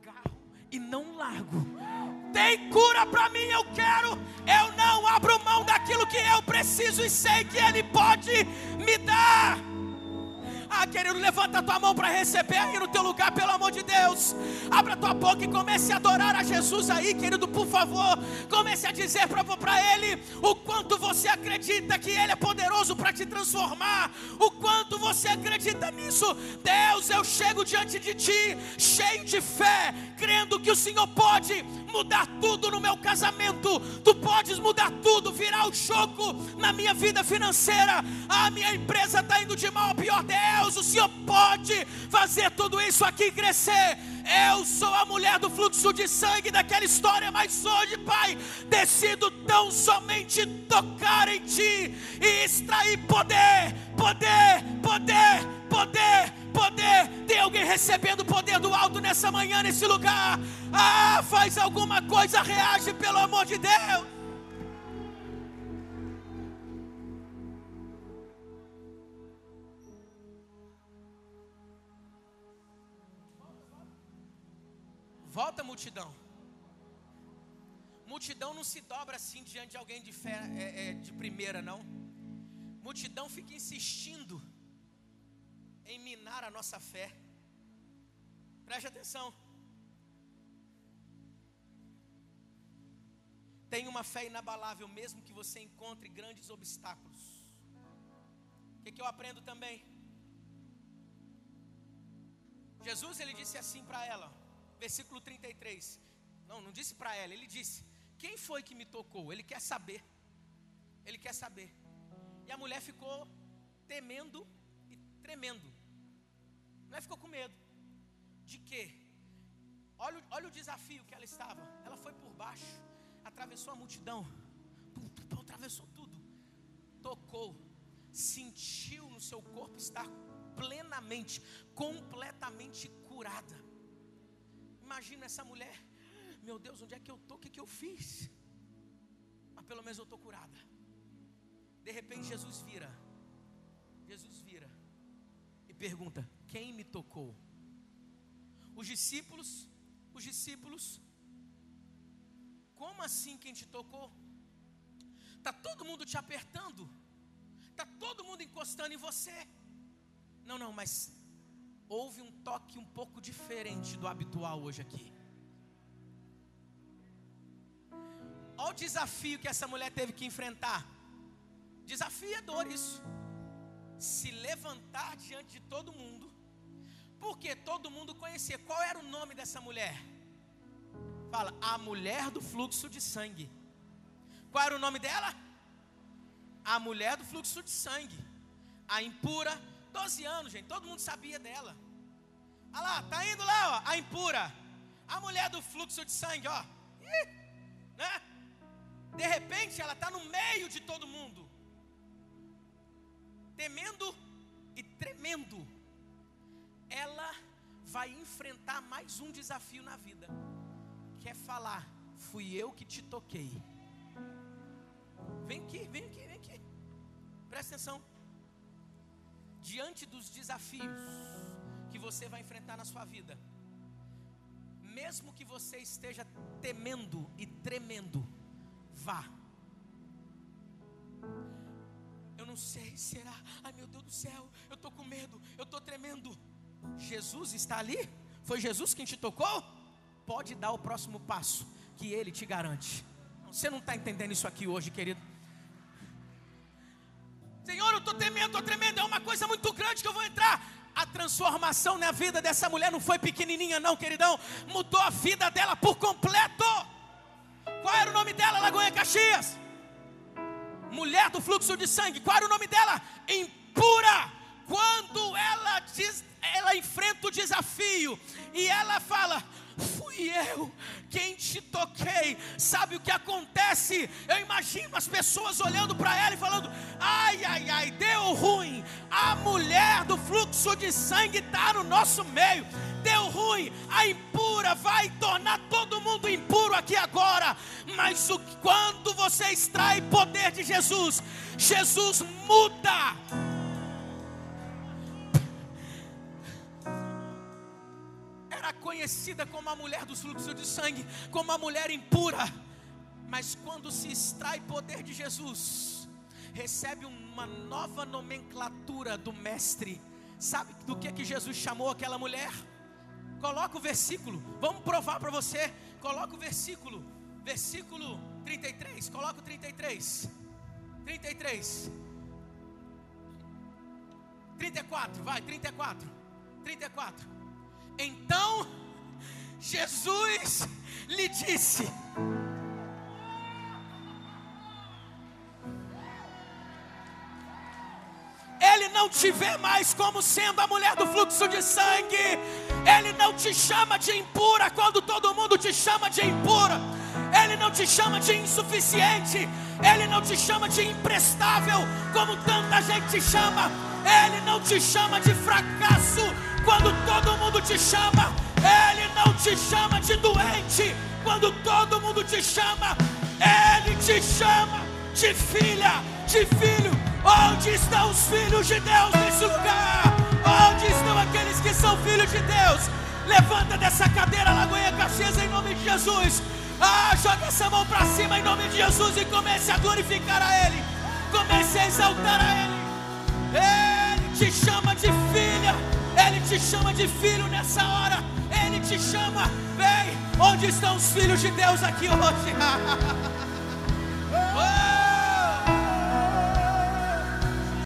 e não largo. Tem cura para mim, eu quero. Eu não abro mão daquilo que eu preciso e sei que Ele pode me dar. Ah, querido, levanta a tua mão para receber aí no teu lugar, pelo amor de Deus. Abra tua boca e comece a adorar a Jesus aí, querido, por favor. Comece a dizer para Ele o quanto você acredita que Ele é poderoso para te transformar, o quanto você acredita nisso. Deus, eu chego diante de Ti, cheio de fé, crendo que o Senhor pode mudar tudo no meu casamento, Tu podes mudar tudo, virar o choco na minha vida financeira. A minha empresa está indo de mal a pior, Deus, o Senhor pode fazer tudo isso aqui crescer. Eu sou a mulher do fluxo de sangue daquela história, mas hoje, Pai, decido tão somente tocar em Ti e extrair poder, poder, poder, poder, poder. Tem alguém recebendo poder do alto nessa manhã, nesse lugar? Ah, faz alguma coisa, reage pelo amor de Deus. Volta, multidão. Multidão não se dobra assim diante de alguém de fé é, é, de primeira, não. Multidão fica insistindo em minar a nossa fé. Preste atenção. Tenha uma fé inabalável, mesmo que você encontre grandes obstáculos. O que, que eu aprendo também? Jesus ele disse assim para ela: versículo 33. Não, não disse para ela, ele disse: Quem foi que me tocou? Ele quer saber. Ele quer saber. E a mulher ficou temendo e tremendo. A mulher ficou com medo. De quê? Olha, olha o desafio que ela estava. Ela foi por baixo, atravessou a multidão, atravessou tudo, tocou, sentiu no seu corpo estar plenamente, completamente curada. Imagina essa mulher, meu Deus, onde é que eu estou? O que, que eu fiz? Mas pelo menos eu estou curada. De repente Jesus vira, Jesus vira e pergunta: Quem me tocou? Os discípulos, os discípulos, como assim quem te tocou? Está todo mundo te apertando, está todo mundo encostando em você. Não, não, mas houve um toque um pouco diferente do habitual hoje aqui. Olha o desafio que essa mulher teve que enfrentar. Desafiador isso. Se levantar diante de todo mundo, porque todo mundo conhecia. Qual era o nome dessa mulher? Fala, a mulher do fluxo de sangue. Qual era o nome dela? A mulher do fluxo de sangue. A impura 12 anos, gente, todo mundo sabia dela. Olha lá, tá indo lá, ó, a impura. A mulher do fluxo de sangue, ó. Ih, né? De repente ela está no meio de todo mundo. Temendo e tremendo. Ela vai enfrentar mais um desafio na vida. Que é falar, fui eu que te toquei. Vem aqui, vem aqui, vem aqui. Presta atenção diante dos desafios que você vai enfrentar na sua vida, mesmo que você esteja temendo e tremendo, vá. Eu não sei, será? Ai meu Deus do céu, eu estou com medo, eu estou tremendo. Jesus está ali? Foi Jesus quem te tocou? Pode dar o próximo passo, que Ele te garante. Você não está entendendo isso aqui hoje, querido. Senhor, eu estou temendo, estou tremendo, é uma coisa muito grande que eu vou entrar. A transformação na vida dessa mulher não foi pequenininha, não, queridão. Mudou a vida dela por completo. Qual era o nome dela, Lagoinha Caxias? Mulher do fluxo de sangue. Qual era o nome dela? Impura. Quando ela diz, ela enfrenta o desafio e ela fala: fui eu quem te toquei. Sabe o que acontece? Eu imagino as pessoas olhando para ela e falando: ai, ai, ai, deu ruim. A mulher do fluxo de sangue está no nosso meio. Deu ruim, a impura vai tornar todo mundo impuro aqui agora. Mas o, quando você extrai poder de Jesus, Jesus muda conhecida como a mulher dos fluxos de sangue, como a mulher impura. Mas quando se extrai poder de Jesus, recebe uma nova nomenclatura do mestre. Sabe do que que Jesus chamou aquela mulher? Coloca o versículo. Vamos provar para você. Coloca o versículo. Versículo 33. Coloca o 33. 33. 34, vai, 34. 34. Então Jesus lhe disse: Ele não te vê mais como sendo a mulher do fluxo de sangue. Ele não te chama de impura quando todo mundo te chama de impura. Ele não te chama de insuficiente. Ele não te chama de imprestável como tanta gente te chama. Ele não te chama de fracasso quando todo mundo te chama. Ele não te chama de doente quando todo mundo te chama. Ele te chama de filha, de filho. Onde estão os filhos de Deus nesse lugar? Onde estão aqueles que são filhos de Deus? Levanta dessa cadeira, Lagoinha Caxias, em nome de Jesus. Ah, joga essa mão para cima em nome de Jesus e comece a glorificar a Ele. Comece a exaltar a Ele. Ele te chama de filha. Ele te chama de filho nessa hora. Ele te chama, vem. Onde estão os filhos de Deus aqui hoje? oh!